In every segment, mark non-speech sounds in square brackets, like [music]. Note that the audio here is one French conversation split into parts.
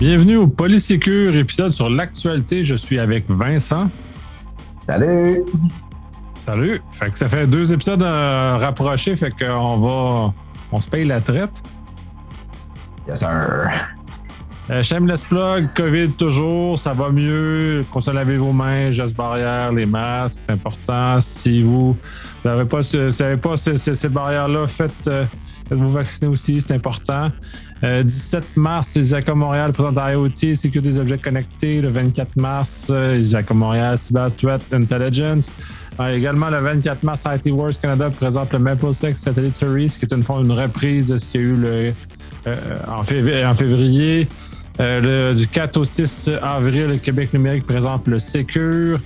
Bienvenue au Polysécure, épisode sur l'actualité. Je suis avec Vincent. Salut! Salut! Fait que ça fait deux épisodes euh, rapprochés, fait qu'on va. On se paye la traite. Yes, sir. Euh, shameless plug, COVID toujours, ça va mieux. Laver vos mains, gestes barrières, les masques, c'est important. Si vous n'avez pas, pas ces, ces- ces barrières-là, faites, euh, faites-vous vacciner aussi, c'est important. Euh, 17 mars, Isaac Montréal présente IoT, sécurité des objets connectés. Le 24 mars, euh, Isaac Montréal, Cyber Threat Intelligence. Euh, également, le 24 mars, IT Wars Canada présente le MapleSec Satellite Series, qui est une, reprise de ce qu'il y a eu euh, en, fév- en février. Du 4 au 6 avril, le Québec numérique présente le Secure,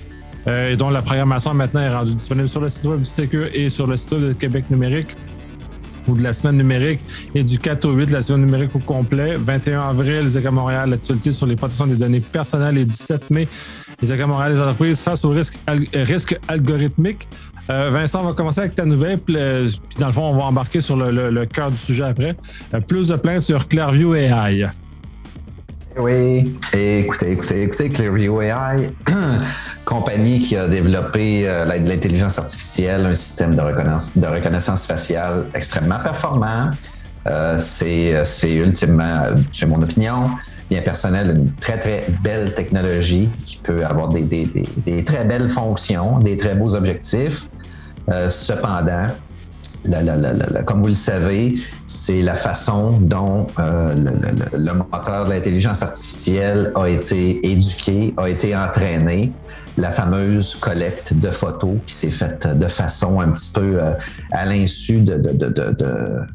dont la programmation maintenant est rendue disponible sur le site web du Secure et sur le site web de Québec numérique ou de la semaine numérique et du 4 au 8 la semaine numérique au complet. 21 avril, les à Montréal, l'actualité sur les protections des données personnelles et 17 mai, les à Montréal, les entreprises face aux risques, al- risques algorithmiques. Euh, Vincent, on va commencer avec ta nouvelle, puis euh, puis dans le fond, on va embarquer sur le, le- le cœur du sujet après. Euh, plus de plaintes sur Clearview AI. Oui. Écoutez, écoutez, écoutez, Clearview AI, [clears throat] compagnie qui a développé euh, l'intelligence artificielle, un système de reconnaissance, faciale extrêmement performant. Euh, c'est, c'est ultimement, euh, c'est mon opinion, bien personnel, une très, très belle technologie qui peut avoir des très belles fonctions, des très beaux objectifs. Euh, cependant, la- comme vous le savez, c'est la façon dont euh, le, le- le- moteur de l'intelligence artificielle a été éduqué, a été entraîné. La fameuse collecte de photos qui s'est faite de façon un petit peu euh, à l'insu de, de, de,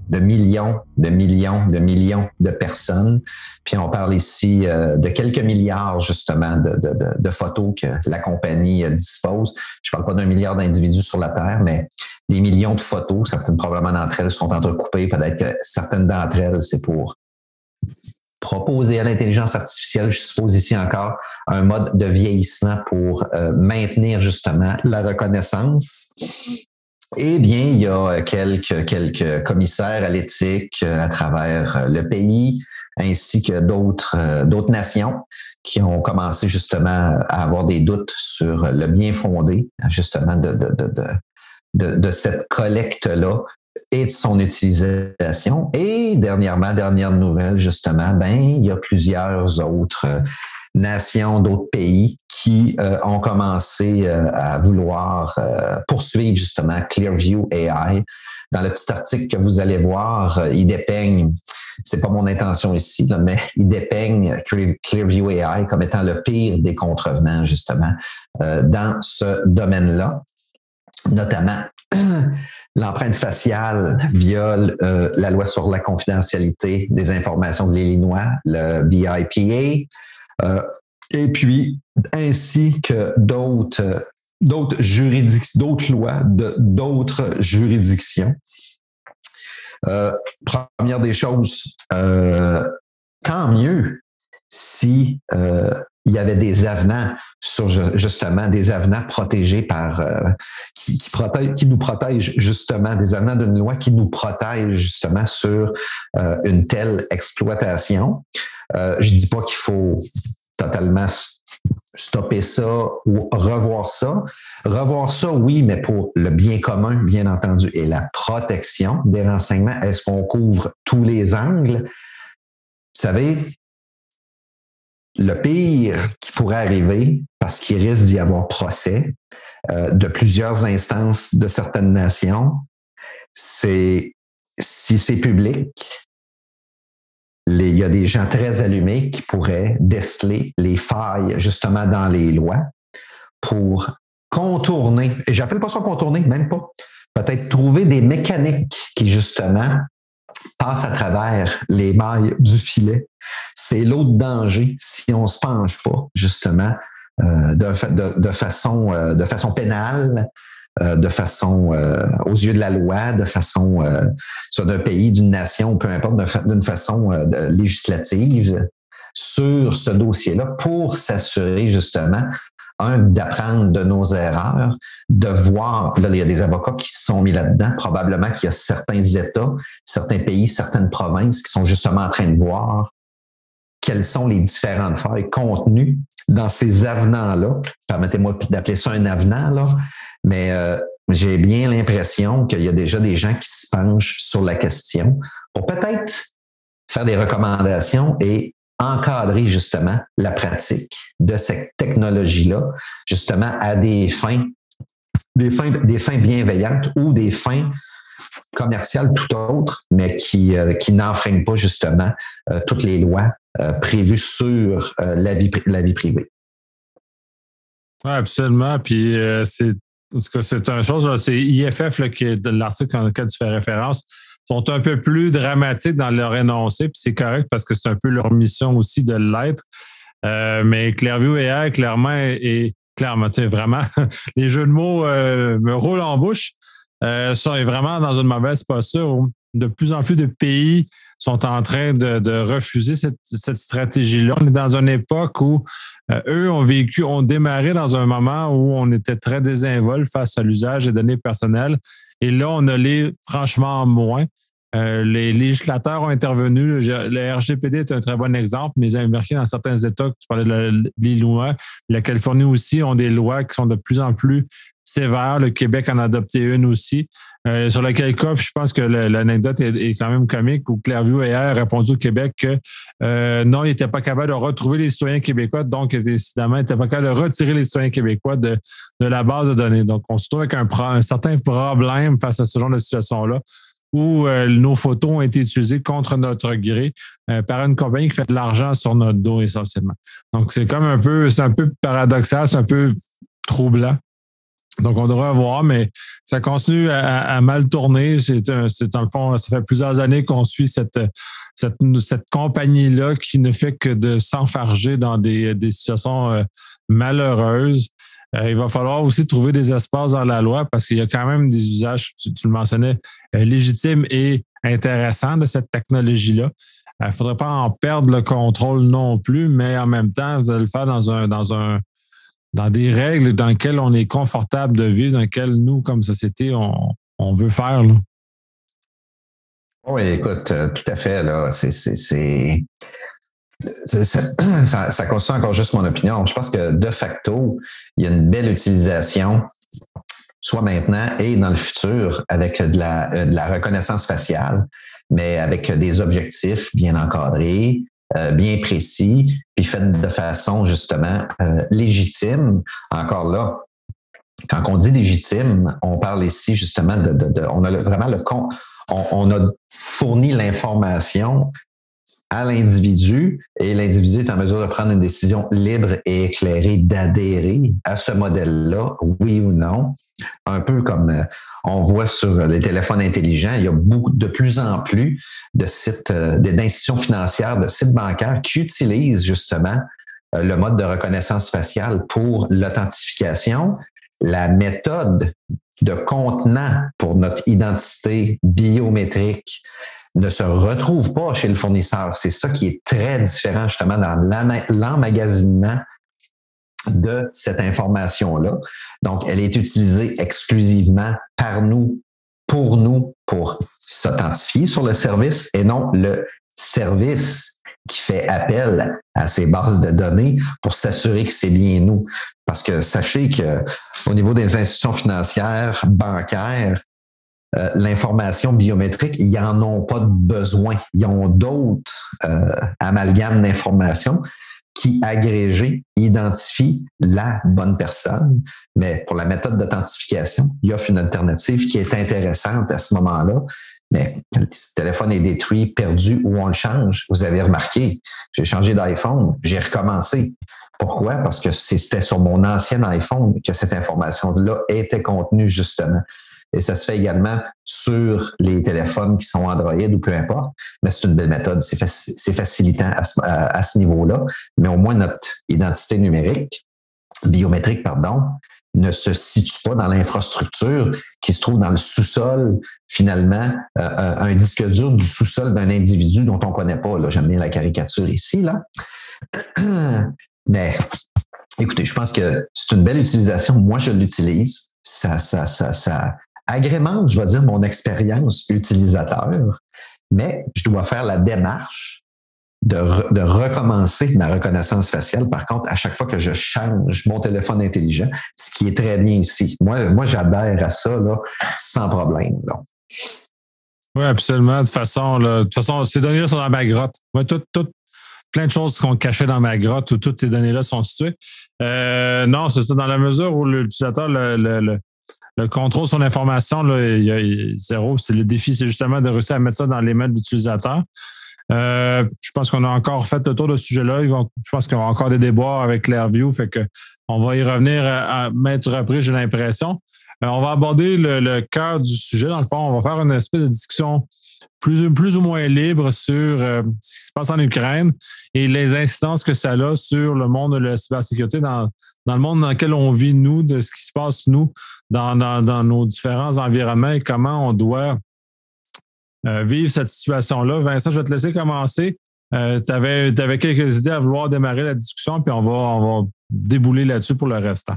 de, millions, de millions, de millions de personnes. Puis on parle ici euh, de quelques milliards justement de, photos que la compagnie euh, dispose. Je parle pas d'un milliard d'individus sur la Terre, mais des millions de photos. Certaines, probablement d'entre elles sont entrecoupées. Peut-être que certaines d'entre elles, c'est pour proposer à l'intelligence artificielle, je suppose ici encore, un mode de vieillissement pour euh, maintenir justement la reconnaissance. Eh bien, il y a quelques, quelques commissaires à l'éthique euh, à travers euh, le pays, ainsi que d'autres d'autres nations qui ont commencé justement à avoir des doutes sur le bien fondé, justement, de, de de, de cette collecte-là et de son utilisation. Et dernièrement, dernière nouvelle, justement, ben, il y a plusieurs autres euh, nations, d'autres pays qui euh, ont commencé euh, à vouloir poursuivre justement Clearview AI. Dans le petit article que vous allez voir, il dépeigne, c'est pas mon intention ici, mais il dépeigne Clear- Clearview AI comme étant le pire des contrevenants, justement, dans ce domaine-là notamment [clears throat] l'empreinte faciale viole euh, la loi sur la confidentialité des informations de l'Illinois, le BIPA, euh, et puis ainsi que d'autres juridictions, d'autres lois d'autres juridictions. Euh, première des choses, tant mieux si il y avait des avenants sur ju- justement des avenants protégés par euh, qui, qui, nous protègent justement des avenants d'une loi qui nous protège justement sur euh, une telle exploitation. Euh, je dis pas qu'il faut totalement stopper ça ou revoir ça. Revoir ça, oui, mais pour le bien commun, bien entendu, et la protection des renseignements. Est-ce qu'on couvre tous les angles? Vous savez, le pire qui pourrait arriver, parce qu'il risque d'y avoir procès euh, de plusieurs instances de certaines nations, c'est si c'est public, il y a des gens très allumés qui pourraient déceler les failles justement dans les lois pour contourner, et j'appelle pas ça contourner, même pas, peut-être trouver des mécaniques qui justement passent à travers les mailles du filet. C'est l'autre danger si on se penche pas justement euh, euh, de façon pénale, euh, de façon aux yeux de la loi, de façon soit d'un pays, d'une nation, peu importe, d'une façon législative sur ce dossier-là pour s'assurer justement un, d'apprendre de nos erreurs, de voir, là, il y a des avocats qui se sont mis là-dedans, probablement qu'il y a certains États, certains pays, certaines provinces qui sont justement en train de voir quelles sont les différentes failles contenues dans ces avenants-là. Permettez-moi d'appeler ça un avenant, là. Mais euh, j'ai bien l'impression qu'il y a déjà des gens qui se penchent sur la question pour peut-être faire des recommandations et encadrer justement la pratique de cette technologie-là, justement à des fins, des fins, des fins bienveillantes ou des fins commerciales tout autres, mais qui, euh, qui n'enfreignent pas justement euh, toutes les lois euh, prévues sur la, vie, la vie privée. Oui, absolument. Puis c'est en tout cas, c'est une chose, c'est IFF là, l'article dans lequel tu fais référence, sont un peu plus dramatiques dans leur énoncé, puis c'est correct parce que c'est un peu leur mission aussi de l'être. Euh, mais Clairview AI, clairement, et clairement, tu sais, vraiment, [laughs] les jeux de mots euh, me roulent en bouche. Euh, ça est vraiment dans une mauvaise posture où de plus en plus de pays sont en train de, refuser cette, stratégie-là. On est dans une époque où euh, eux ont vécu, ont démarré dans un moment où on était très désinvolte face à l'usage des données personnelles. Et là, on a les franchement moins. Euh, les législateurs ont intervenu. Le RGPD est un très bon exemple, mais américains dans certains États, tu parlais des lois, la Californie aussi ont des lois qui sont de plus en plus sévère. Le Québec en a adopté une aussi. Euh, sur laquelle COP, je pense que l'anecdote est, quand même comique, où Clairview hier a répondu au Québec que euh, non, il n'était pas capable de retrouver les citoyens québécois, donc décidément, il n'était pas capable de retirer les citoyens québécois de, de la base de données. Donc, on se trouve avec un, un certain problème face à ce genre de situation-là où euh, nos photos ont été utilisées contre notre gré par une compagnie qui fait de l'argent sur notre dos essentiellement. Donc, c'est comme un peu, c'est un peu paradoxal, c'est un peu troublant. Donc, on devrait voir, mais ça continue à, mal tourner. C'est dans le fond, ça fait plusieurs années qu'on suit cette, cette, cette compagnie-là qui ne fait que de s'enfarger dans des, des situations euh, malheureuses. Euh, il va falloir aussi trouver des espaces dans la loi parce qu'il y a quand même des usages, tu, le mentionnais, euh, légitimes et intéressants de cette technologie-là. Il ne faudrait pas en perdre le contrôle non plus, mais en même temps, vous allez le faire dans un, dans un, dans des règles dans lesquelles on est confortable de vivre, dans lesquelles nous, comme société, on, on veut faire. Oui, écoute, euh, tout à fait. Là, c'est, c'est, c'est, [clears throat] ça, ça concerne encore juste mon opinion. Je pense que de facto, il y a une belle utilisation, soit maintenant et dans le futur, avec de la, euh, reconnaissance faciale, mais avec des objectifs bien encadrés, euh, bien précis, puis fait de façon justement euh, légitime. Encore là, quand on dit légitime, on parle ici justement de, de, de on a vraiment le on, on a fourni l'information à l'individu et l'individu est en mesure de prendre une décision libre et éclairée d'adhérer à ce modèle-là, oui ou non. Un peu comme euh, on voit sur les téléphones intelligents, il y a de plus en plus de sites, euh, d'institutions financières, de sites bancaires qui utilisent justement euh, le mode de reconnaissance faciale pour l'authentification. La méthode de contenant pour notre identité biométrique, ne se retrouve pas chez le fournisseur. C'est ça qui est très différent justement dans l'emmagasinement de cette information-là. Donc, elle est utilisée exclusivement par nous, pour nous, pour s'authentifier sur le service et non le service qui fait appel à ces bases de données pour s'assurer que c'est bien nous. Parce que sachez que au niveau des institutions financières, bancaires, euh, l'information biométrique, ils n'en ont pas de besoin. Ils ont d'autres euh, amalgames d'informations qui, agrégés, identifient la bonne personne. Mais pour la méthode d'authentification, il offre une alternative qui est intéressante à ce moment-là. Mais le téléphone est détruit, perdu ou on le change, vous avez remarqué, j'ai changé d'iPhone, j'ai recommencé. Pourquoi? Parce que c'était sur mon ancien iPhone que cette information-là était contenue, justement. Et ça se fait également sur les téléphones qui sont Android ou peu importe. Mais c'est une belle méthode. C'est facilitant à ce, niveau-là. Mais au moins, notre identité numérique, biométrique, pardon, ne se situe pas dans l'infrastructure qui se trouve dans le sous-sol, finalement, euh, euh, un disque dur du sous-sol d'un individu dont on ne connaît pas. J'aime bien la caricature ici. Là. [clears throat] Mais écoutez, je pense que c'est une belle utilisation. Moi, je l'utilise. Ça, ça, ça, ça, agrémente, je vais dire, mon expérience utilisateur, mais je dois faire la démarche de, de, recommencer ma reconnaissance faciale. Par contre, à chaque fois que je change mon téléphone intelligent, ce qui est très bien ici. Moi, moi j'adhère à ça là, sans problème. Oui, absolument. De toute façon, de toute façon, ces données-là sont dans ma grotte. Plein de choses qu'on cachait dans ma grotte où toutes ces données-là sont situées. Euh, non, c'est ça. Dans la mesure où l'utilisateur le, contrôle son information, là, il y a zéro. C'est le défi, c'est justement de réussir à mettre ça dans les mains de l'utilisateur. Euh, je pense qu'on a encore fait le tour de ce sujet-là. Je pense y aura encore des débats avec Clairview, fait que on va y revenir à, à mettre repris, j'ai l'impression. Euh, on va aborder le, cœur du sujet. Dans le fond, on va faire une espèce de discussion plus, ou moins libre sur euh, ce qui se passe en Ukraine et les incidences que ça a sur le monde de la cybersécurité dans, le monde dans lequel on vit, nous, de ce qui se passe, nous, dans, nos différents environnements et comment on doit euh, vivre cette situation-là. Vincent, je vais te laisser commencer. tu avais, quelques idées à vouloir démarrer la discussion, puis on va, on va débouler là-dessus pour le restant.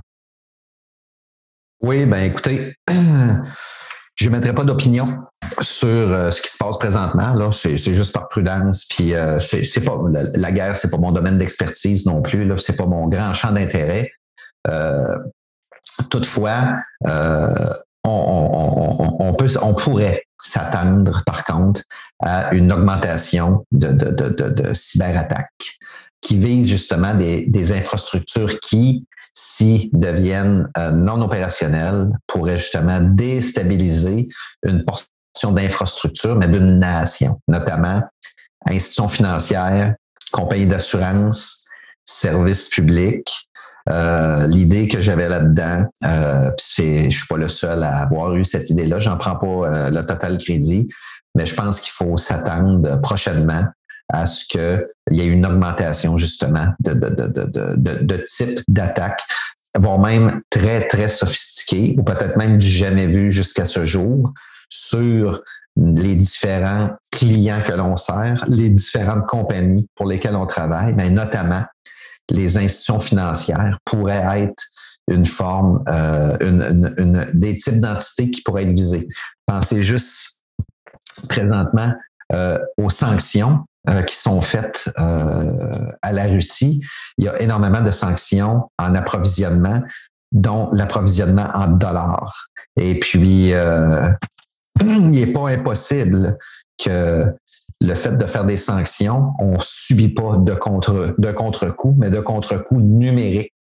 Oui, ben écoutez, [clears throat] je ne mettrai pas d'opinion sur euh, ce qui se passe présentement. C'est, juste par prudence. Puis euh, c'est, pas la, la guerre, c'est pas mon domaine d'expertise non plus. Là, c'est pas mon grand champ d'intérêt. Euh, toutefois, on, pourrait s'attendre, par contre, à une augmentation de, cyberattaques qui visent justement des, infrastructures qui si deviennent non opérationnels, pourraient justement déstabiliser une portion d'infrastructure, mais d'une nation, notamment institutions financières, compagnies d'assurance, services publics. Euh, l'idée que j'avais là-dedans, euh, je suis pas le seul à avoir eu cette idée-là. J'en prends pas euh, le total crédit, mais je pense qu'il faut s'attendre prochainement à ce qu'il y ait une augmentation justement de, de, de, de, de voire même très, très sophistiqué, ou peut-être même du jamais vu jusqu'à ce jour, sur les différents clients que l'on sert, les différentes compagnies pour lesquelles on travaille, mais notamment les institutions financières pourraient être une forme, euh, une, des types d'entités qui pourraient être visées. Pensez juste présentement euh, aux sanctions euh, qui sont faites à la Russie. Il y a énormément de sanctions en approvisionnement, dont l'approvisionnement en dollars. Et puis, il n'est pas impossible que le fait de faire des sanctions, on subit pas de contre de contre-coup, mais de contre-coup numérique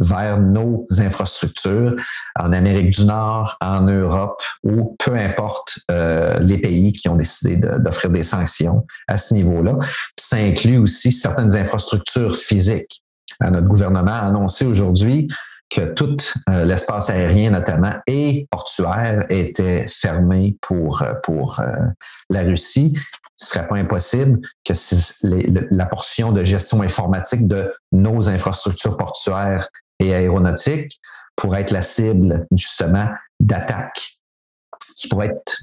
vers nos infrastructures en Amérique du Nord, en Europe ou peu importe euh, les pays qui ont décidé d'offrir des sanctions à ce niveau-là. Ça inclut aussi certaines infrastructures physiques. Notre gouvernement a annoncé aujourd'hui que tout euh, l'espace aérien notamment et portuaire était fermé pour pour la Russie. Ce serait pas impossible que la portion de gestion informatique de nos infrastructures portuaires et aéronautique pourrait être la cible justement d'attaques qui pourraient être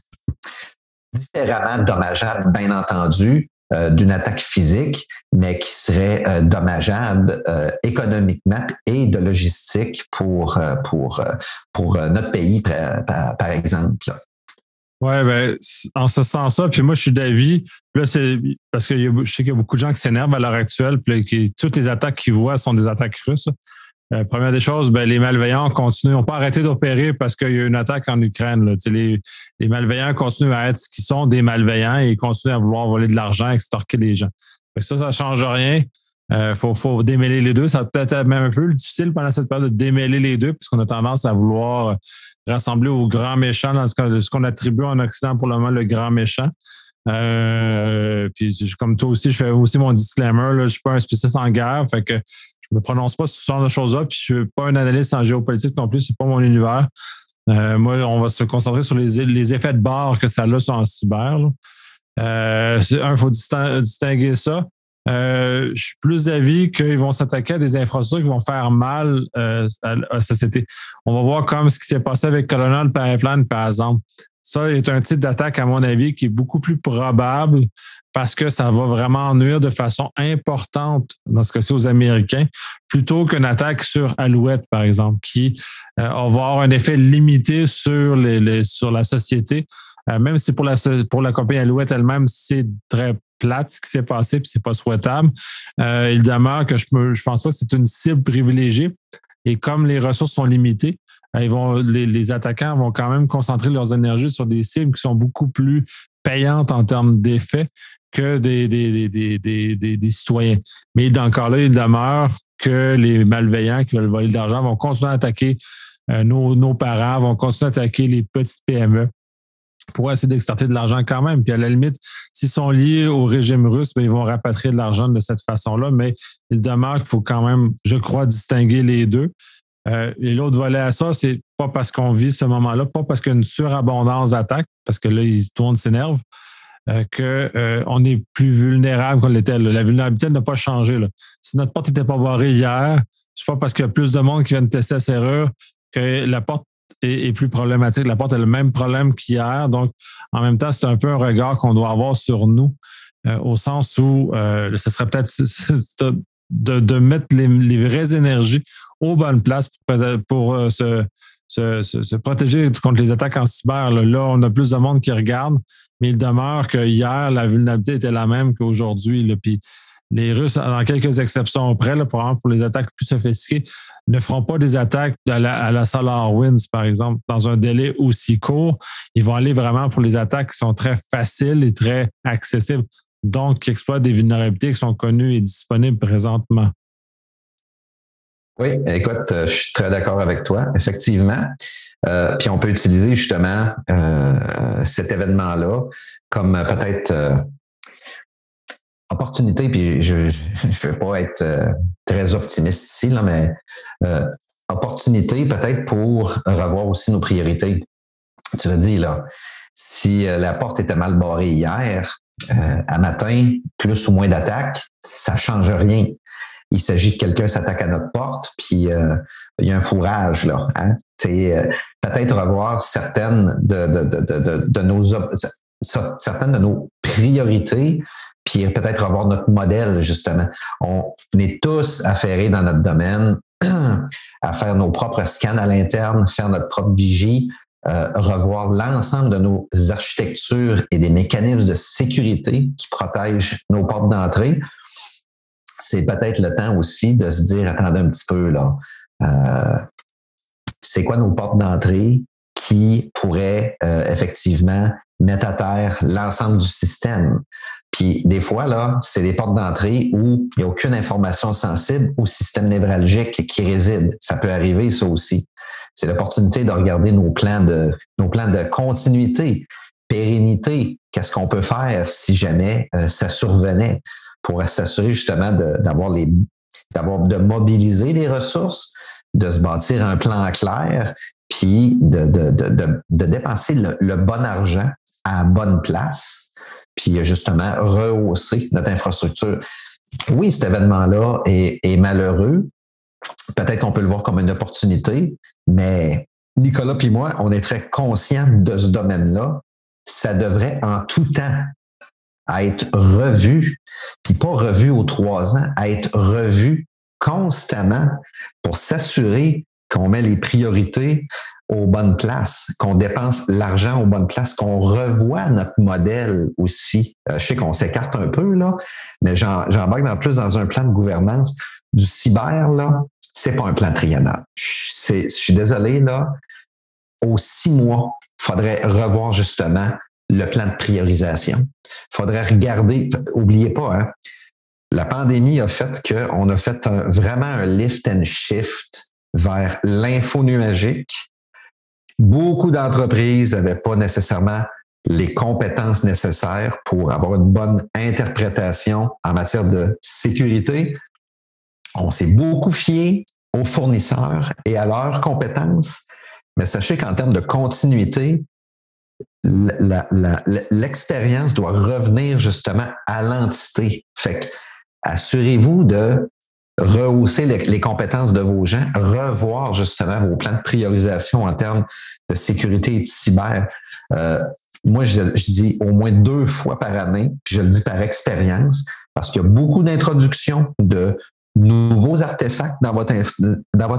différemment dommageables, bien entendu, euh, d'une attaque physique, mais qui serait euh, dommageable euh, économiquement et de logistique pour, pour, pour notre pays, par, exemple. Oui, ben, en ce sens-là, puis moi, je suis d'avis, là, c'est parce que je sais qu'il y a beaucoup de gens qui s'énervent à l'heure actuelle, puis que toutes les attaques qu'ils voient sont des attaques russes. Euh, première des choses, ben, les malveillants continuent, n'ont pas arrêté d'opérer parce qu'il y a une attaque en Ukraine. Là. Les, les malveillants continuent à être ce qu'ils sont, des malveillants, et ils continuent à vouloir voler de l'argent, extorquer les gens. ça, ça ne change rien. Il euh, faut, faut démêler les deux. Ça peut être même un peu difficile pendant cette période de démêler les deux, puisqu'on a tendance à vouloir rassembler au grand méchant dans ce qu'on attribue en Occident pour le moment le grand méchant. Euh, puis comme toi aussi, je fais aussi mon disclaimer. Là, je suis pas un spécialiste en guerre, fait que je me prononce pas sur ce genre de choses-là, puis je suis pas un analyste en géopolitique non plus, c'est pas mon univers. Euh, moi, on va se concentrer sur les, les effets de barre que ça a sur en cyber. Euh, il faut distinguer ça. Euh, je suis plus d'avis qu'ils vont s'attaquer à des infrastructures qui vont faire mal à, la société. On va voir comme ce qui s'est passé avec Colonel Pipeline, par exemple. Ça est un type d'attaque, à mon avis, qui est beaucoup plus probable parce que ça va vraiment nuire de façon importante, dans ce cas-ci, aux Américains, plutôt qu'une attaque sur Alouette, par exemple, qui euh, va avoir un effet limité sur, la société. Euh, même si pour la, compagnie Alouette elle-même, c'est très plate ce qui s'est passé, puis c'est pas souhaitable. Euh, il demeure que je ne pense pas que c'est une cible privilégiée. Et comme les ressources sont limitées, ils vont, les, attaquants vont quand même concentrer leurs énergies sur des cibles qui sont beaucoup plus payantes en termes d'effets que des, des, citoyens. Mais encore là, il demeure que les malveillants qui veulent voler de l'argent vont continuer à attaquer euh, nos, nos, parents, vont continuer à attaquer les petites PME pour essayer d'extraiter de l'argent quand même. Puis à la limite, s'ils sont liés au régime russe, bien, ils vont rapatrier de l'argent de cette façon-là. Mais il demeure qu'il faut quand même, je crois, distinguer les deux. Euh, et l'autre volet à ça, c'est pas parce qu'on vit ce moment-là, pas parce qu'il surabondance d'attaques, parce que là, ils tournent, s'énervent, euh, qu'on euh, est plus vulnérable qu'on l'était. La vulnérabilité n'a pas changé. Si notre porte n'était pas barrée hier, c'est pas parce qu'il y a plus de monde qui vient de tester la serrure que la porte est, plus problématique. La porte a le même problème qu'hier. Donc, en même temps, c'est un peu un regard qu'on doit avoir sur nous, au sens où ce serait peut-être [laughs] de, mettre les, vraies énergies aux bonnes places pour, euh, se, protéger contre les attaques en cyber. Là. on a plus de monde qui regarde, mais il demeure que hier, la vulnérabilité était la même qu'aujourd'hui. Puis les Russes, dans quelques exceptions près, pour, pour les attaques plus sophistiquées, ne feront pas des attaques à la, à la par exemple, dans un délai aussi court. Ils vont aller vraiment pour les attaques qui sont très faciles et très accessibles, donc qui des vulnérabilités qui sont connues et disponibles présentement. Oui, écoute, euh, je suis très d'accord avec toi, effectivement. Euh, puis on peut utiliser justement euh, cet événement-là comme peut-être opportunité, puis je ne veux pas être très optimiste ici, mais opportunité peut-être pour revoir aussi nos priorités. Tu l'as dit, là, si la porte était mal barrée hier, à matin, plus ou moins d'attaques, ça change rien. Il s'agit que quelqu'un s'attaque à notre porte, puis il y a un fourrage là. Hein? peut-être revoir certaines de, de, de, de, de nos certaines de nos priorités puis peut-être revoir notre modèle, justement. On est tous affairés dans notre domaine [clears throat] à faire nos propres scans à l'interne, faire notre propre vigie, euh, revoir l'ensemble de nos architectures et des mécanismes de sécurité qui protègent nos portes d'entrée. C'est peut-être le temps aussi de se dire, attendez un petit peu, là, euh, c'est quoi nos portes d'entrée qui pourraient euh, effectivement mettre à terre l'ensemble du système? Puis des fois, là, c'est des portes d'entrée où il n'y a aucune information sensible au système névralgique qui réside. Ça peut arriver, ça aussi. C'est l'opportunité de regarder nos plans de, continuité, pérennité. Qu'est-ce qu'on peut faire si jamais euh, ça survenait pour s'assurer justement d'avoir de mobiliser les ressources, de se bâtir un plan clair, puis de, dépenser le, le bon argent à bonne place puis justement rehausser notre infrastructure. Oui, cet événement-là est, malheureux. Peut-être qu'on peut le voir comme une opportunité, mais Nicolas puis moi, on est très conscients de ce domaine-là. Ça devrait en tout temps être revu, puis pas revu aux trois ans, être revu constamment pour s'assurer qu'on met les priorités aux bonnes places, qu'on dépense l'argent aux bonnes places, qu'on revoit notre modèle aussi. Euh, je sais qu'on s'écarte un peu, là, mais j'embarque dans plus dans un plan de gouvernance. Du cyber, là, c'est pas un plan triennal. Je suis désolé, là, aux six mois, il faudrait revoir justement le plan de priorisation. Il faudrait regarder, oubliez pas, hein, la pandémie a fait qu'on a fait vraiment un lift and shift vers l'info nuagique, Beaucoup d'entreprises n'avaient pas nécessairement les compétences nécessaires pour avoir une bonne interprétation en matière de sécurité. On s'est beaucoup fié aux fournisseurs et à leurs compétences, mais sachez qu'en termes de continuité, l'expérience doit revenir justement à l'entité. Fait assurez-vous de rehausser les, compétences de vos gens, revoir justement vos plans de priorisation en termes de sécurité et de cyber. Euh, moi, je, dis au moins deux fois par année, puis je le dis par expérience, parce qu'il y a beaucoup d'introductions de nouveaux artefacts dans votre,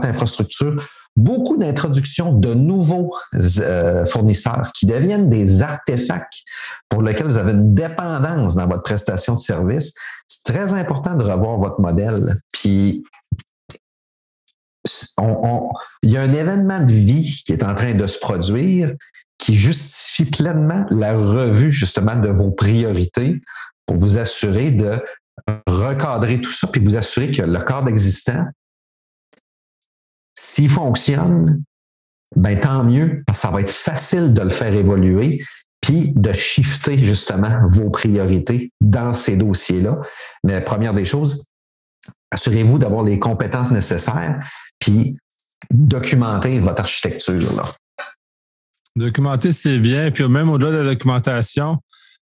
infrastructure, beaucoup d'introductions de nouveaux euh, fournisseurs qui deviennent des artefacts pour lesquels vous avez une dépendance dans votre prestation de service. C'est très important de revoir votre modèle. Puis, il y a un événement de vie qui est en train de se produire qui justifie pleinement la revue justement de vos priorités pour vous assurer de recadrer tout ça, puis vous assurer que le cadre existant, s'il fonctionne, ben tant mieux, parce que ça va être facile de le faire évoluer, puis de shifter justement vos priorités dans ces dossiers-là. Mais première des choses, assurez-vous d'avoir les compétences nécessaires, puis documenter votre architecture. Là. Documenter, c'est bien. Puis même au-delà de la documentation,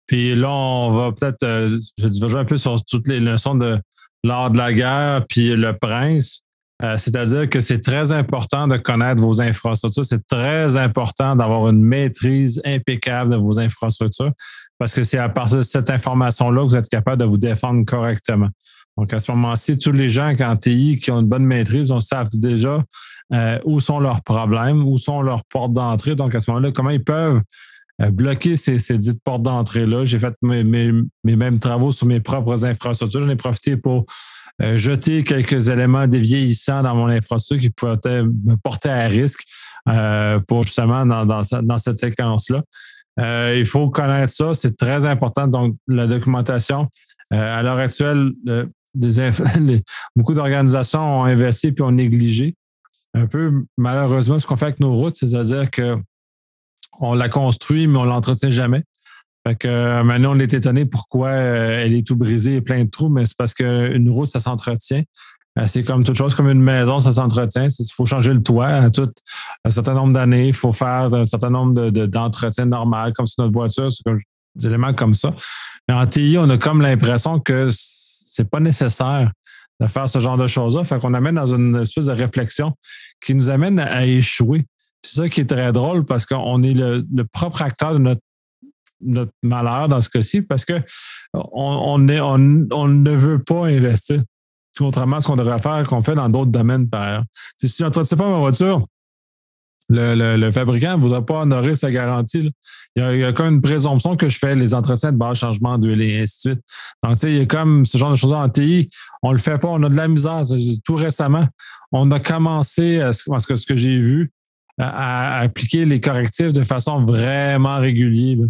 puis là, on va peut-être, euh, je diverger un peu sur toutes les leçons de l'art de la guerre, puis le prince. Euh, c'est-à-dire que c'est très important de connaître vos infrastructures. C'est très important d'avoir une maîtrise impeccable de vos infrastructures parce que c'est à partir de cette information-là que vous êtes capable de vous défendre correctement. Donc, à ce moment-ci, tous les gens en TI qui ont une bonne maîtrise, on savent déjà euh, où sont leurs problèmes, où sont leurs portes d'entrée. Donc, à ce moment-là, comment ils peuvent euh, bloquer ces, dites portes d'entrée-là. J'ai fait mes, mes, mes, mêmes travaux sur mes propres infrastructures. J'en ai profité pour euh, jeter quelques éléments dévieillissants dans mon infrastructure qui pourraient me porter à risque euh, pour justement dans, cette séquence-là. Il faut connaître ça, c'est très important. Donc, la documentation, à l'heure actuelle, [laughs] beaucoup d'organisations ont investi puis ont négligé un peu malheureusement ce qu'on fait avec nos routes, c'est-à-dire que on la construit, mais on l'entretient jamais. Fait que euh, maintenant, on est étonné pourquoi euh, elle est tout brisée et plein de trous, mais c'est parce qu'une route, ça s'entretient. Euh, c'est comme toute chose, comme une maison, ça s'entretient. Il faut changer le toit à tout un certain nombre d'années. Il faut faire un certain nombre d'entretiens de, normal, comme sur notre voiture, c'est des éléments comme ça. Mais en TI, on a comme l'impression que c'est pas nécessaire de faire ce genre de choses-là. Fait qu'on amène dans une espèce de réflexion qui nous amène à échouer. C'est ça qui est très drôle parce qu'on est le, propre acteur de notre, malheur dans ce cas-ci parce que on, ne veut pas investir. Contrairement à ce qu'on devrait faire, qu'on fait dans d'autres domaines par ailleurs. Si je n'entretiens pas ma voiture, le, fabricant ne voudra pas honorer sa garantie. Il, y a, il comme une présomption que je fais les entretiens de base, changement d'huile et ainsi de suite. Donc, tu sais, il y a comme ce genre de choses en TI, on le fait pas, on a de la misère. Tout récemment, on a commencé, à que, ce que j'ai vu, à, appliquer les correctifs de façon vraiment régulière.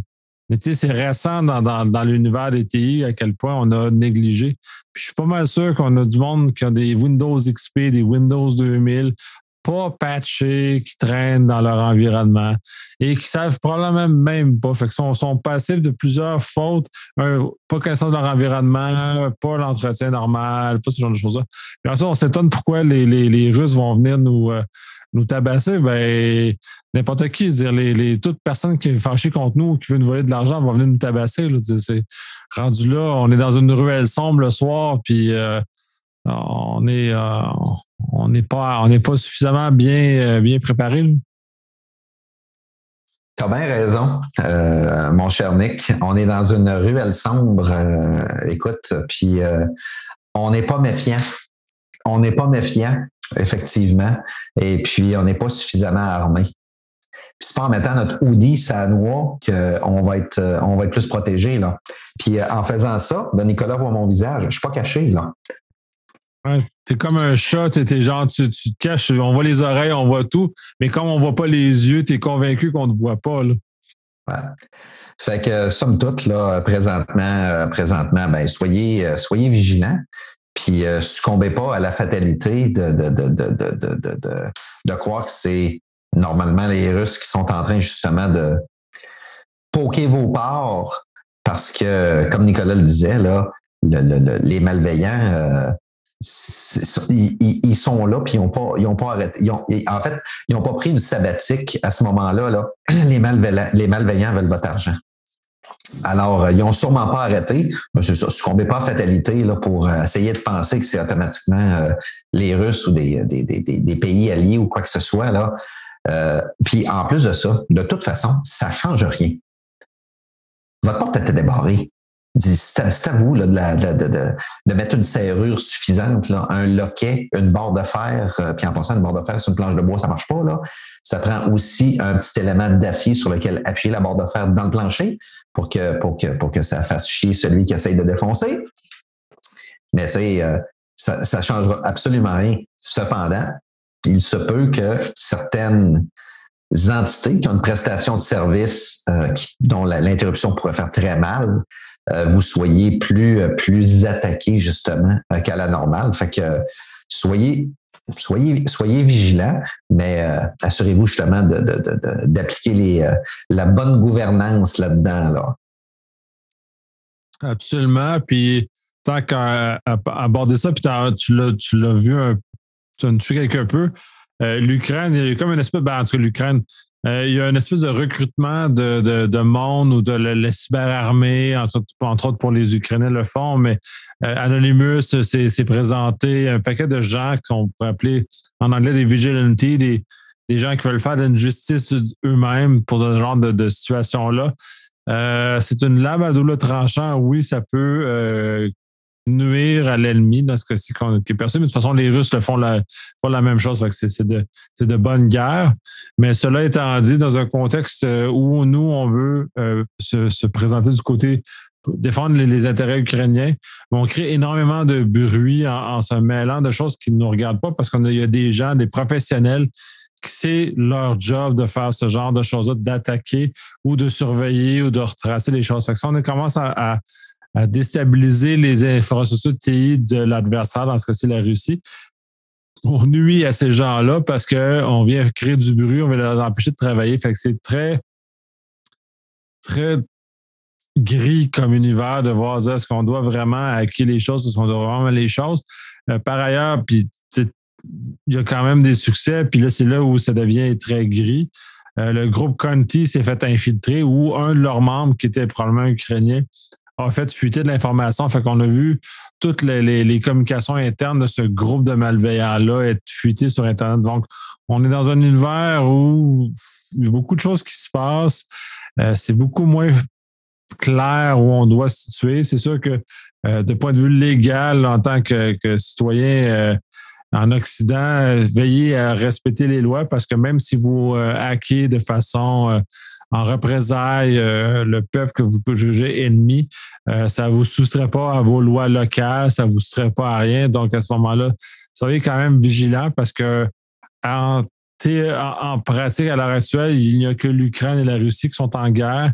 Mais tu sais, c'est récent dans, dans, l'univers des TI à quel point on a négligé. Je suis pas mal sûr qu'on a du monde qui a des Windows XP, des Windows 2000, pas patchés, qui traînent dans leur environnement et qui savent probablement même pas. Fait que sont, sont passifs de plusieurs fautes. pas connaissance de leur environnement, pas l'entretien normal, pas ce genre de choses-là. Puis ensuite, on s'étonne pourquoi les, les, les Russes vont venir nous, euh, nous tabasser, ben, n'importe qui, dire les, les, toute personne qui est fâchée contre nous ou qui veut nous voler de l'argent va venir nous tabasser. Là, c'est rendu là, on est dans une ruelle sombre le soir, puis euh, on euh, on n'est pas on n'est pas suffisamment bien euh, bien préparé. Tu as bien raison, mon cher Nick. On est dans une ruelle sombre. écoute, puis on n'est pas méfiant. On n'est pas méfiant effectivement. Et puis, on n'est pas suffisamment armé. C'est pas en mettant notre hoodie ça noix qu'on va être euh, on va être plus protégé. Puis euh, en faisant ça, ben Nicolas voit mon visage. Je suis pas caché, là. Ouais, t'es comme un chat, t'es genre, tu, tu, te caches, on voit les oreilles, on voit tout, mais comme on voit pas les yeux, t'es convaincu qu'on ne voit pas. Là. Ouais. Fait que somme toute, là, présentement, euh, présentement, ben, soyez, soyez vigilants. Puis euh, succombez pas à la fatalité de, de, de, de, de croire que c'est normalement les Russes qui sont en train justement de poker vos parts parce que, comme Nicolas le disait, là, les malveillants, ils, sont là, puis ils n'ont pas, ils ont pas arrêté. en fait, ils n'ont pas pris une sabbatique à ce moment-là. Là. [clears throat] Les, malveillants, les malveillants veulent votre argent. Alors, euh, ils n'ont sûrement pas arrêté. Mais c'est ça, succombez pas à fatalité là, pour euh, essayer de penser que c'est automatiquement euh, les Russes ou des, des, des, des, pays alliés ou quoi que ce soit. Là. puis en plus de ça, de toute façon, ça ne change rien. Votre porte était débarrée. C'est à vous là, de, mettre une serrure suffisante, là, un loquet, une barre de fer, euh, puis en passant, une barre de fer sur une planche de bois, ça marche pas. Là. Ça prend aussi un petit élément d'acier sur lequel appuyer la barre de fer dans le plancher pour que, pour que, pour que ça fasse chier celui qui essaye de défoncer. Mais tu sais, euh, ça ne changera absolument rien. Cependant, il se peut que certaines entités qui ont une prestation de service euh, dont l'interruption pourrait faire très mal, vous soyez plus, plus attaqué justement qu'à la normale. Fait que soyez, soyez, soyez vigilants, mais assurez-vous justement d'appliquer la bonne gouvernance là-dedans. Là. Absolument. Puis tant qu'à aborder ça, puis tu l'as vu un tu as touché quelque peu. Euh, L'Ukraine, il y a comme une espèce, ben, en tout cas, l'Ukraine, euh, il y a une espèce de recrutement de, de, de monde ou de la, cyberarmée, entre, autres pour les Ukrainiens le font, mais euh, Anonymous s'est présenté, un paquet de gens qui sont pourrait appeler en anglais des vigilantes, des, gens qui veulent faire une justice eux-mêmes pour ce genre de, de situation-là. Euh, c'est une lame à double tranchant. Oui, ça peut nuire à l'ennemi dans ce cas-ci qui est perçu. Mais de toute façon, les Russes le font la, font la même chose. C'est de, de bonne guerre. Mais cela étant dit, dans un contexte euh, où nous, on veut se, se, présenter du côté défendre les, intérêts ukrainiens, on crée énormément de bruit en, en, se mêlant de choses qui ne nous regardent pas parce qu'il y a des gens, des professionnels c'est leur job de faire ce genre de choses-là, d'attaquer ou de surveiller ou de retracer les choses. Fait que on commence à, déstabiliser les infrastructures TI de l'adversaire, dans ce cas-ci la Russie, on nuit à ces gens-là parce qu'on vient créer du bruit, on va les empêcher de travailler. Fait que c'est très, très gris comme univers de voir est-ce qu'on doit vraiment hacker les choses, est-ce qu'on doit vraiment les choses? Euh, par ailleurs, il y a quand même des succès, puis là, c'est là où ça devient très gris. Euh, le groupe Conti s'est fait infiltrer ou un de leurs membres, qui était probablement ukrainien, a fait fuiter de l'information. Fait qu'on a vu toutes les, communications internes de ce groupe de malveillants-là être fuitées sur Internet. Donc, on est dans un univers où il y a beaucoup de choses qui se passent. Euh, c'est beaucoup moins clair où on doit se situer. C'est sûr que euh, de point de vue légal, en tant que, que citoyen, en Occident, euh, veillez à respecter les lois parce que même si vous euh, hackez de façon euh, en représailles le peuple que vous jugez ennemi, ça ne vous soustrait pas à vos lois locales, ça ne vous soustrait pas à rien. Donc, à ce moment-là, soyez quand même vigilant parce que en, en pratique, à l'heure actuelle, il n'y a que l'Ukraine et la Russie qui sont en guerre.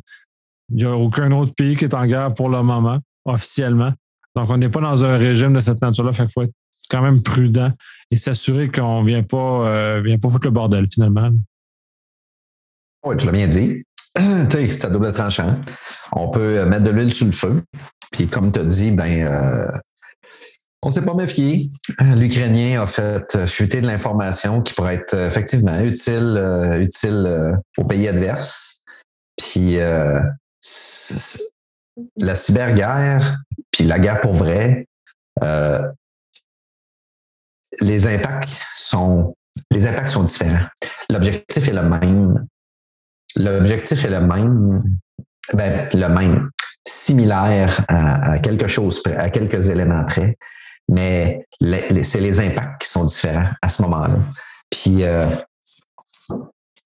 Il n'y a aucun autre pays qui est en guerre pour le moment, officiellement. Donc, on n'est pas dans un régime de cette nature-là. Qu'il faut être quand même prudent et s'assurer qu'on ne vient pas, euh, vient pas foutre le bordel finalement. Oui, tu l'as bien dit. [clears throat] C'est à double tranchant. On peut mettre de l'huile sur le feu. Puis comme tu as dit, ben euh, on ne s'est pas méfié. L'Ukrainien a fait fuiter de l'information qui pourrait être effectivement utile, euh, utile au pays adverse. Puis la cyberguerre, puis la guerre pour vrai, les impacts sont les impacts sont différents. L'objectif est le même. L'objectif est le même, ben, le même, similaire à, quelque chose, à quelques éléments près, mais c'est les impacts qui sont différents à ce moment-là. Puis euh,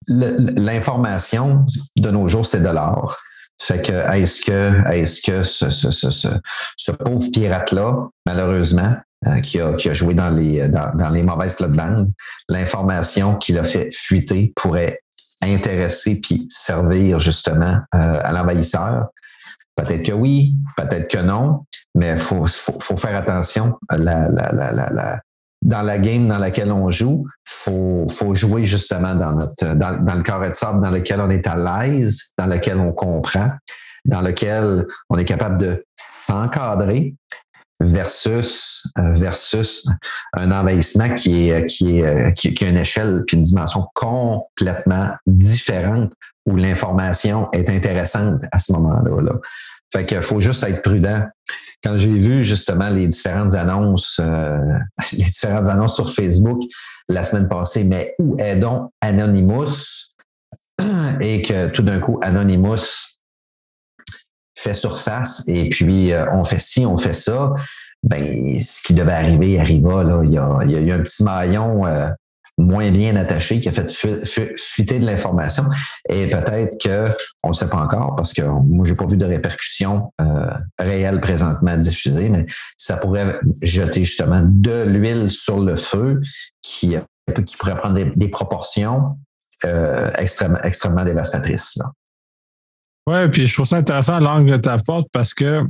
l'information de nos jours, c'est de l'or. Fait que est-ce que est-ce que ce, pauvre pirate-là, malheureusement, euh, qui, a, qui, a, joué dans les, dans, les mauvaises plates-bandes, l'information qu'il a fait fuiter pourrait intéresser puis servir justement euh, à l'envahisseur. Peut-être que oui, peut-être que non, mais il faut, faut, faire attention. La, la, la, dans la game dans laquelle on joue, faut, faut jouer justement dans, notre, dans, dans le carré de sable dans lequel on est à l'aise, dans lequel on comprend, dans lequel on est capable de s'encadrer, versus euh, versus un envahissement qui est qui est euh, qui, a une échelle puis une dimension complètement différente où l'information est intéressante à ce moment-là. Là. Fait qu'il faut juste être prudent. Quand j'ai vu justement les différentes annonces, euh, [laughs] les différentes annonces sur Facebook la semaine passée, mais où est donc Anonymous? Et que tout d'un coup, Anonymous fait surface et puis on fait ci, on fait ça, ben ce qui devait arriver arriva. Là. Il, y a, il y a eu un petit maillon moins bien attaché qui a fait fuiter de l'information. Et peut-être que on ne sait pas encore parce que moi j'ai pas vu de répercussions euh, réelles présentement diffusées, mais ça pourrait jeter justement de l'huile sur le feu qui, qui pourrait prendre des, proportions euh, extrêmement, extrêmement dévastatrices. Là. Ouais, puis je trouve ça intéressant l'angle que tu apportes parce que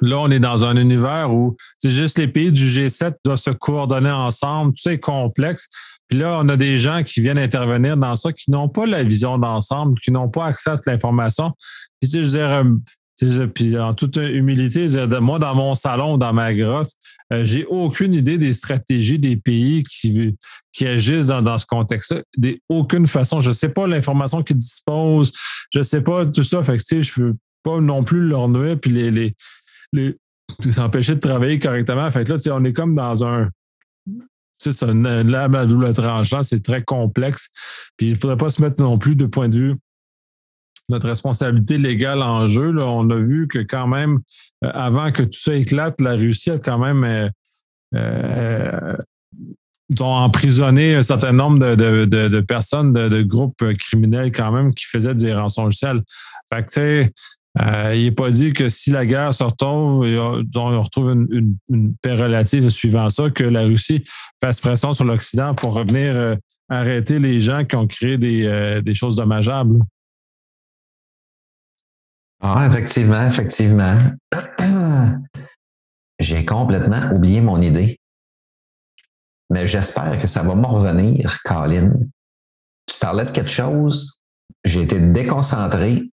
Là, on est dans un univers où c'est juste les pays du G7 doivent se coordonner ensemble. Tout ça est complexe. Puis là, on a des gens qui viennent intervenir dans ça, qui n'ont pas la vision d'ensemble, qui n'ont pas accès à l'information. Puis, tu sais, je veux dire, puis en toute humilité, moi, dans mon salon, dans ma grotte, euh, j'ai aucune idée des stratégies des pays qui, agissent dans, ce contexte-là. Aucune façon. Je ne sais pas l'information qu'ils disposent. Je ne sais pas tout ça. Fait que, je ne veux pas non plus leur nuire. Puis les, les, les, s'empêcher de travailler correctement. Fait que là, on est comme dans un. C'est une lame à double tranchant, c'est très complexe. Puis il ne faudrait pas se mettre non plus de point de vue notre responsabilité légale en jeu. On a vu que quand même, euh, avant que tout ça éclate, la Russie a quand même euh, euh, emprisonné un certain nombre de, personnes, de, groupes criminels quand même qui faisaient des rançons Fait que, tu sais, il n'est pas dit que si la guerre se retrouve, on retrouve une, paix relative suivant ça, que la Russie fasse pression sur l'Occident pour revenir arrêter les gens qui ont créé des, choses dommageables. Ah, effectivement, effectivement. [clears throat] J'ai complètement oublié mon idée. Mais j'espère que ça va me revenir, Colin. Tu parlais de quelque chose, j'ai été déconcentré,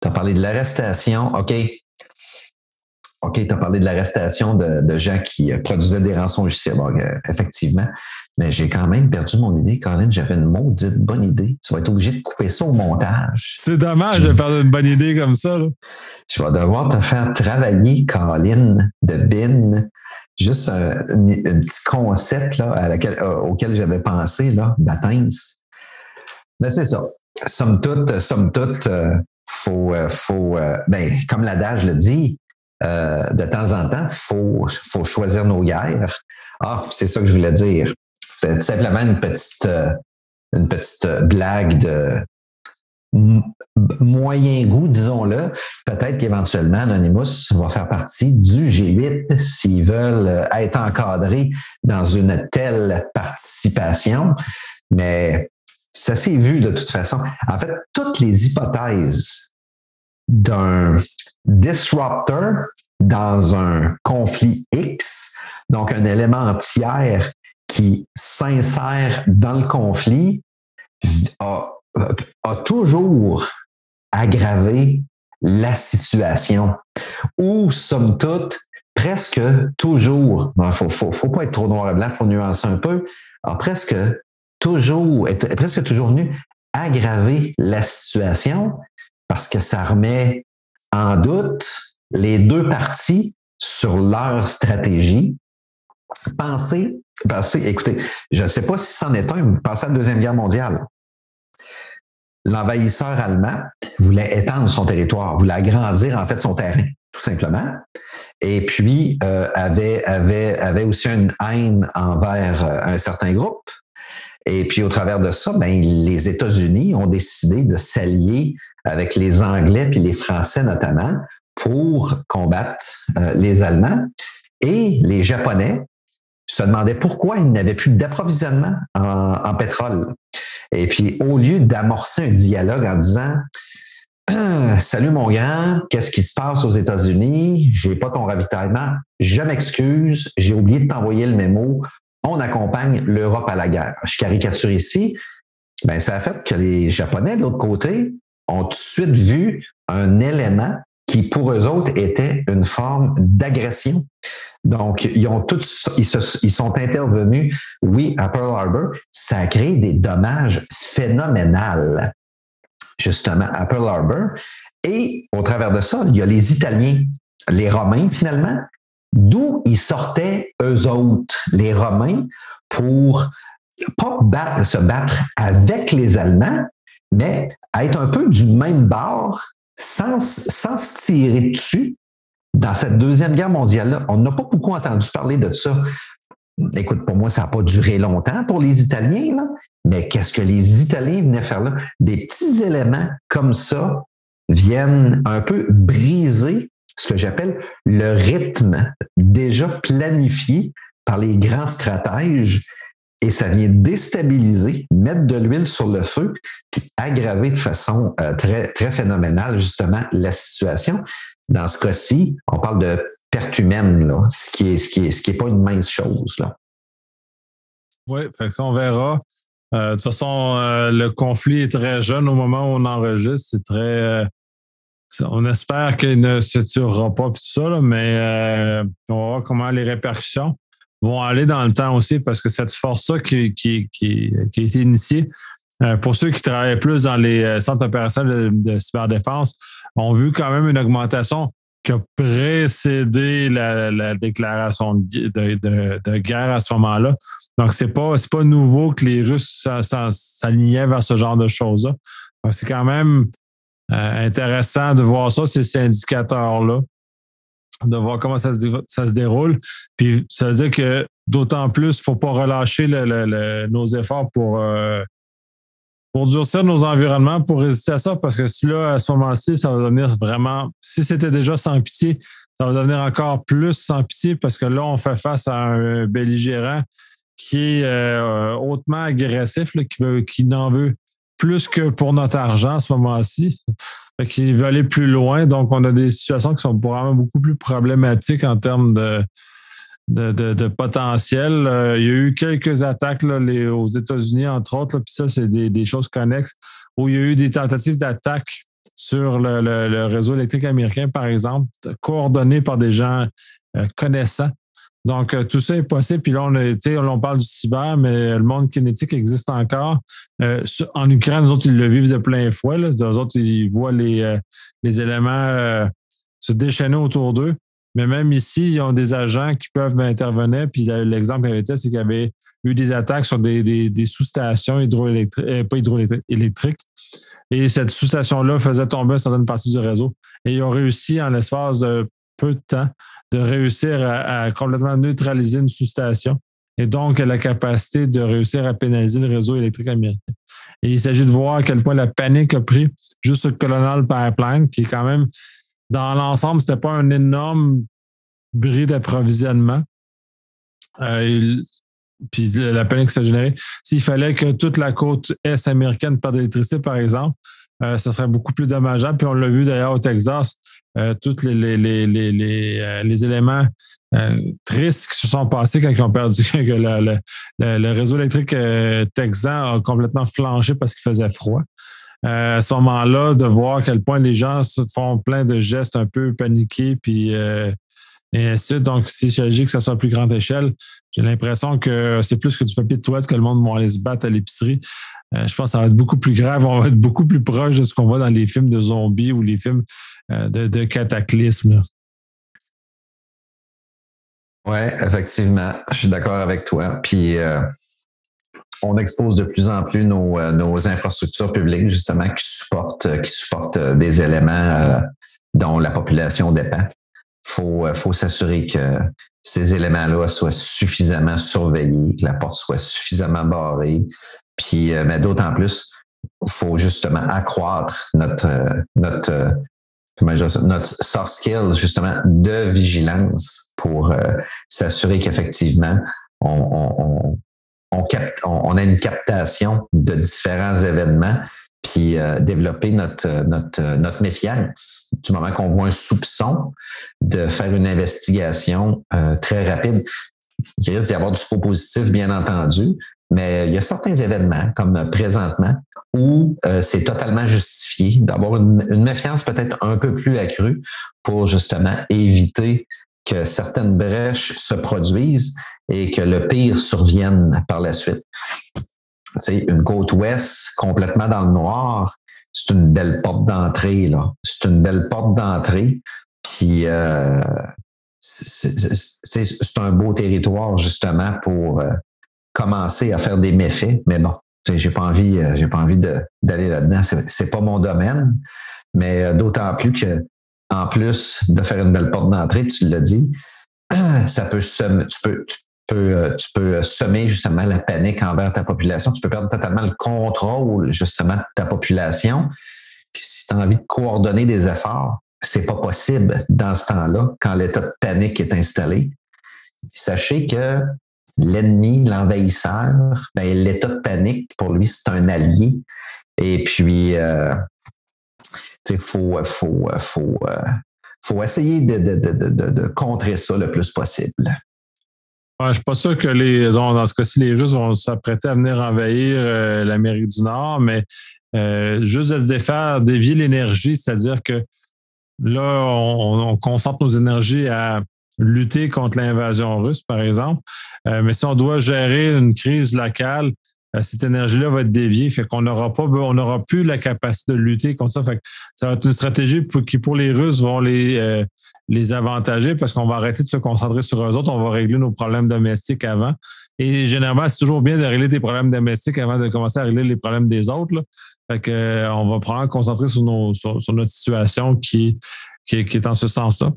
tu as parlé de l'arrestation. OK. OK, tu as parlé de l'arrestation de, gens qui euh, produisaient des rançons logiciels. Euh, effectivement. Mais j'ai quand même perdu mon idée, Colin. J'avais une maudite bonne idée. Tu vas être obligé de couper ça au montage. C'est dommage de perdre une bonne idée comme ça. Je vais devoir te faire travailler, Colin, de BIN. Juste un, petit concept là, à laquelle, euh, auquel j'avais pensé, là. Mais c'est ça. Somme toute, somme toute, faut, euh, faut euh, ben, comme l'adage le dit, de temps en temps, faut, faut choisir nos guerres. Ah, c'est ça que je voulais dire. C'est simplement une petite, une petite blague de moyen goût, disons-le. Peut-être qu'éventuellement, Anonymous va faire partie du G8 s'ils veulent être encadrés dans une telle participation. Mais ça s'est vu de toute façon. En fait, toutes les hypothèses d'un disruptor dans un conflit X, donc un élément tiers qui s'insère dans le conflit, a, toujours aggravé la situation. Ou, somme toute, presque toujours, il ne faut, faut, pas être trop noir et blanc, il faut nuancer un peu, a presque toujours, est, presque toujours venu aggraver la situation parce que ça remet en doute les deux parties sur leur stratégie. Pensez, pensez, écoutez, je ne sais pas si c'en est un, pensez à la Deuxième Guerre mondiale. L'envahisseur allemand voulait étendre son territoire, voulait agrandir en fait son terrain, tout simplement. Et puis euh, avait aussi une haine envers euh, un certain groupe. Et puis, au travers de ça, ben, les États-Unis ont décidé de s'allier avec les Anglais puis les Français notamment pour combattre euh, les Allemands. Et les Japonais se demandaient pourquoi ils n'avaient plus d'approvisionnement en, pétrole. Et puis, au lieu d'amorcer un dialogue en disant [clears throat] Salut mon grand, qu'est-ce qui se passe aux États-Unis? J'ai pas ton ravitaillement. Je m'excuse, j'ai oublié de t'envoyer le mémo on accompagne l'Europe à la guerre. Je caricature ici, ben, ça a fait que les Japonais, de l'autre côté, ont tout de suite vu un élément qui, pour eux autres, était une forme d'agression. Donc, ils ont tous, ils, sont intervenus, oui, à Pearl Harbor. Ça a créé des dommages phénoménaux, justement, à Pearl Harbor. Et au travers de ça, il y a les Italiens, les Romains, finalement, d'où ils sortaient, eux autres, les Romains, pour pas se battre avec les Allemands, mais être un peu du même bord, sans, sans se tirer dessus, dans cette Deuxième Guerre mondiale-là, on n'a pas beaucoup entendu parler de ça. Écoute, pour moi, ça n'a pas duré longtemps pour les Italiens, mais qu'est-ce que les Italiens venaient faire là? Des petits éléments comme ça viennent un peu briser ce que j'appelle le rythme déjà planifié par les grands stratèges et ça vient déstabiliser, mettre de l'huile sur le feu, puis aggraver de façon euh, très, très phénoménale justement la situation. Dans ce cas-ci, on parle de perte ce qui est, ce qui est, ce qui est pas une mince chose. Oui, fait que ça, on verra. Euh, de toute façon, euh, le conflit est très jeune au moment où on enregistre. C'est très. on espère qu'il ne se tuera pas tout ça, mais on va voir comment les répercussions vont aller dans le temps aussi parce que cette force-là qui, qui, qui, a été initiée, euh, pour ceux qui travaillent plus dans les euh, centres opérationnels de, cyberdéfense, ont vu quand même une augmentation qui a précédé la, déclaration de, guerre à ce moment-là. Donc, c'est pas, pas nouveau que les Russes s'alignaient vers ce genre de choses-là. c'est quand même euh, intéressant de voir ça, ces indicateurs-là de voir comment ça se, ça se déroule. Puis ça veut dire que d'autant plus, il ne faut pas relâcher nos efforts pour, euh, pour durcir nos environnements, pour résister à ça, parce que si là, à ce moment-ci, ça va devenir vraiment, si c'était déjà sans pitié, ça va devenir encore plus sans pitié parce que là, on fait face à un belligérant qui est euh, hautement agressif, qui, qui n'en veut plus que pour notre argent à ce moment-ci. Fait veut aller plus loin. Donc, on a des situations qui sont probablement beaucoup plus problématiques en termes de, de, potentiel. Euh, il y a eu quelques attaques là, aux États-Unis, entre autres, puis ça, c'est des, choses connexes, où il y a eu des tentatives d'attaque sur le, réseau électrique américain, par exemple, coordonnées par des gens euh, connaissants. Donc, euh, tout ça est possible. Puis là, on, on parle du cyber, mais le monde kinétique existe encore. Euh, en Ukraine, les autres, ils le vivent de plein fouet. Là. Les autres, ils voient les, euh, les éléments se déchaîner autour d'eux. Mais même ici, ils ont des agents qui peuvent intervenir. Puis l'exemple avait été, c'est qu'il y avait eu des attaques sur des, sous-stations hydroélectriques, pas hydroélectriques. Et cette sous-station-là faisait tomber une certaine partie du réseau. Et ils ont réussi en l'espace de peu de temps de réussir à, complètement neutraliser une sous-station et donc la capacité de réussir à pénaliser le réseau électrique américain. Et il s'agit de voir à quel point la panique a pris juste le Colonel Pipeline, qui est quand même, dans l'ensemble, ce n'était pas un énorme bris d'approvisionnement. Euh, puis la panique s'est générée. S'il fallait que toute la côte est américaine perde d'électricité, par exemple, euh, ce serait beaucoup plus dommageable. Puis on l'a vu d'ailleurs au Texas, euh, tous les, euh, éléments tristes qui se sont passés quand ils ont perdu, [laughs] que le, réseau électrique texan a complètement flanché parce qu'il faisait froid. À ce moment-là, de voir à quel point les gens se font plein de gestes un peu paniqués, puis et ainsi de suite. Donc, s'il s'agit que ça soit à plus grande échelle, j'ai l'impression que c'est plus que du papier de toilette que le monde va aller se battre à l'épicerie. Euh, je pense que ça va être beaucoup plus grave. On va être beaucoup plus proche de ce qu'on voit dans les films de zombies ou les films euh, de, de cataclysme. Oui, effectivement. Je suis d'accord avec toi. Puis, euh, on expose de plus en plus nos, nos, infrastructures publiques, justement, qui supportent, qui supportent des éléments dont la population dépend faut, euh, faut s'assurer que ces éléments-là soient suffisamment surveillés, que la porte soit suffisamment barrée. Puis, euh, mais d'autant plus, il faut justement accroître notre, euh, notre, notre soft skills, justement, de vigilance pour s'assurer qu'effectivement, on, on, a une captation de différents événements puis euh, développer notre, notre, notre méfiance du moment qu'on voit un soupçon de faire une investigation euh, très rapide. Il risque d'y avoir du faux positif, bien entendu, mais il y a certains événements, comme présentement, où euh, c'est totalement justifié d'avoir une, méfiance peut-être un peu plus accrue pour justement éviter que certaines brèches se produisent et que le pire survienne par la suite une côte ouest complètement dans le noir, c'est une belle porte d'entrée. là. C'est une belle porte d'entrée. Puis euh, c'est un beau territoire justement pour euh, commencer à faire des méfaits. Mais bon, j'ai pas envie, j'ai pas envie d'aller là-dedans. C'est pas mon domaine, mais d'autant plus que, en plus de faire une belle porte d'entrée, tu l'as dit, [clears throat] ça peut se, tu peux, tu peux, tu peux semer justement la panique envers ta population. Tu peux perdre totalement le contrôle justement de ta population. Puis si tu as envie de coordonner des efforts, c'est pas possible dans ce temps-là, quand l'état de panique est installé. Sachez que l'ennemi, l'envahisseur, ben, l'état de panique, pour lui, c'est un allié. Et puis, euh, il faut, faut, faut, euh, faut essayer de, de, de, de, contrer ça le plus possible. Ouais, je suis pas sûr que les, dans ce cas-ci, les Russes vont s'apprêter à venir envahir euh, l'Amérique du Nord, mais euh, juste de se défaire, dévier l'énergie, c'est-à-dire que là, on, concentre nos énergies à lutter contre l'invasion russe, par exemple. Euh, mais si on doit gérer une crise locale, cette énergie-là va être déviée, fait qu'on n'aura pas, on n'aura plus la capacité de lutter contre ça. Ça va être une stratégie qui, pour les Russes, vont les, les avantager parce qu'on va arrêter de se concentrer sur eux autres, on va régler nos problèmes domestiques avant. Et généralement, c'est toujours bien de régler tes problèmes domestiques avant de commencer à régler les problèmes des autres. Fait euh, on va prendre concentrer sur, nos, sur, notre situation qui, qui, est en ce sens-là.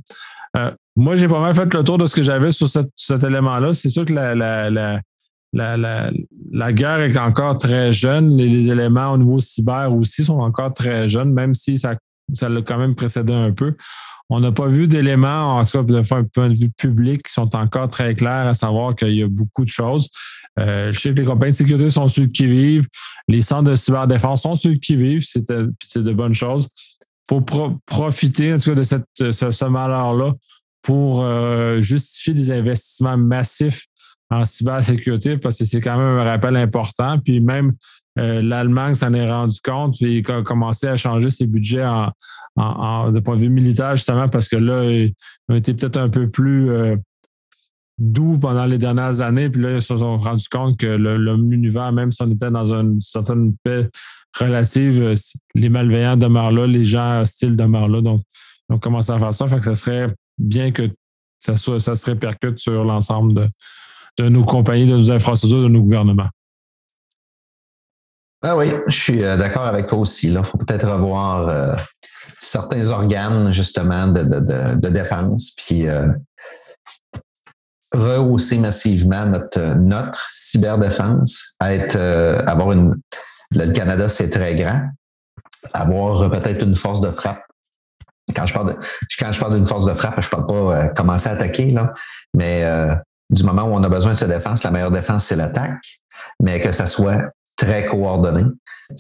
Euh, moi, j'ai pas mal fait le tour de ce que j'avais sur cet élément-là. C'est sûr que la, la, la, guerre est encore très jeune. Les, les, éléments au niveau cyber aussi sont encore très jeunes, même si ça, ça l'a quand même précédé un peu. On n'a pas vu d'éléments, en tout cas, d'un point de vue public, qui sont encore très clairs, à savoir qu'il y a beaucoup de choses. Euh, je sais que les compagnies de sécurité sont ceux qui vivent. Les centres de cyberdéfense sont ceux qui vivent. C'est de, bonnes choses. Il faut profiter, en tout cas, de cette, ce, malheur-là pour euh, justifier des investissements massifs en cybersécurité parce que c'est quand même un rappel important. Puis même euh, l'Allemagne s'en est rendu compte et a commencé à changer ses budgets en, de point de vue militaire, justement, parce que là, ils ont été peut-être un peu plus euh, doux pendant les dernières années. Puis là, ils se sont rendus compte que l'univers, même si on était dans une certaine paix relative, euh, les malveillants demeurent là, les gens hostiles demeurent là. Donc, ils ont commencé à faire ça. Fait que ça serait bien que ça, soit, ça se répercute sur l'ensemble de, de nos compagnies, de nos infrastructures, de nos gouvernements. Ah oui, je suis euh, d'accord avec toi aussi. Il faut peut-être revoir euh, certains organes, justement, de, de, de, défense, puis euh, rehausser massivement notre, notre cyberdéfense, être, avoir une. Le Canada, c'est très grand. Avoir peut-être une force de frappe. Quand je parle quand je parle d'une force de frappe, je ne parle pas commencer à attaquer, là, mais du moment où on a besoin de se défendre, la meilleure défense, c'est l'attaque, mais que ça soit très coordonné.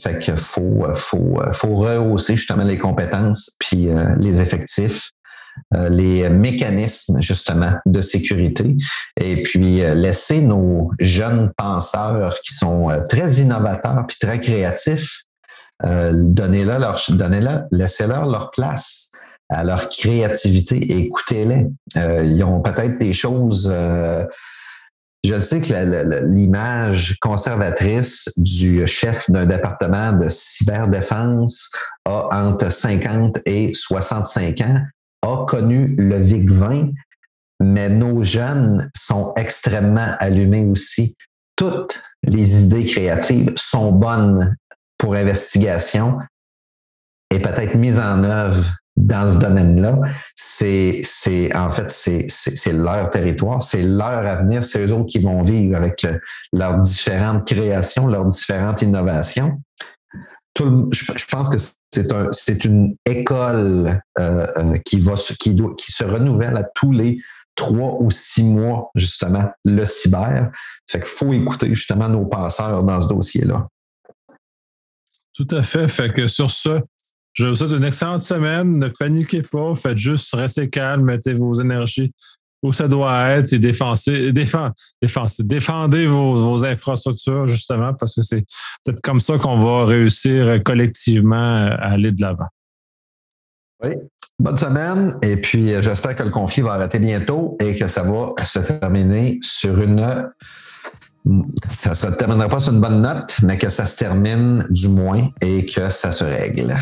Fait qu'il faut, faut, rehausser justement les compétences puis euh, les effectifs, euh, les mécanismes justement de sécurité et puis euh, laisser nos jeunes penseurs qui sont très innovateurs puis très créatifs, donnez-leur, laissez-leur leur place à leur créativité écoutez-les. ils ont peut-être des choses je sais que l'image conservatrice du chef d'un département de cyberdéfense a entre 50 et 65 ans, a connu le VIC-20, mais nos jeunes sont extrêmement allumés aussi. Toutes les idées créatives sont bonnes pour investigation et peut-être mises en œuvre dans ce domaine-là, c'est, c'est en fait, c'est, c'est, leur territoire, c'est leur avenir, c'est eux autres qui vont vivre avec leurs différentes créations, leurs différentes innovations. Je, pense que c'est, un, c'est une école euh, euh, qui, va, qui, qui se renouvelle à tous les trois ou six mois, justement, le cyber. Fait qu'il faut écouter justement nos passeurs dans ce dossier-là. Tout à fait. Fait que sur ce, je vous souhaite une excellente semaine. Ne paniquez pas. Faites juste rester calme. Mettez vos énergies où ça doit être et défensez, défendez vos, infrastructures, justement, parce que c'est peut-être comme ça qu'on va réussir collectivement à aller de l'avant. Oui. Bonne semaine. Et puis, euh, j'espère que le conflit va arrêter bientôt et que ça va se terminer sur une ça ne se terminera pas sur une bonne note, mais que ça se termine du moins et que ça se règle.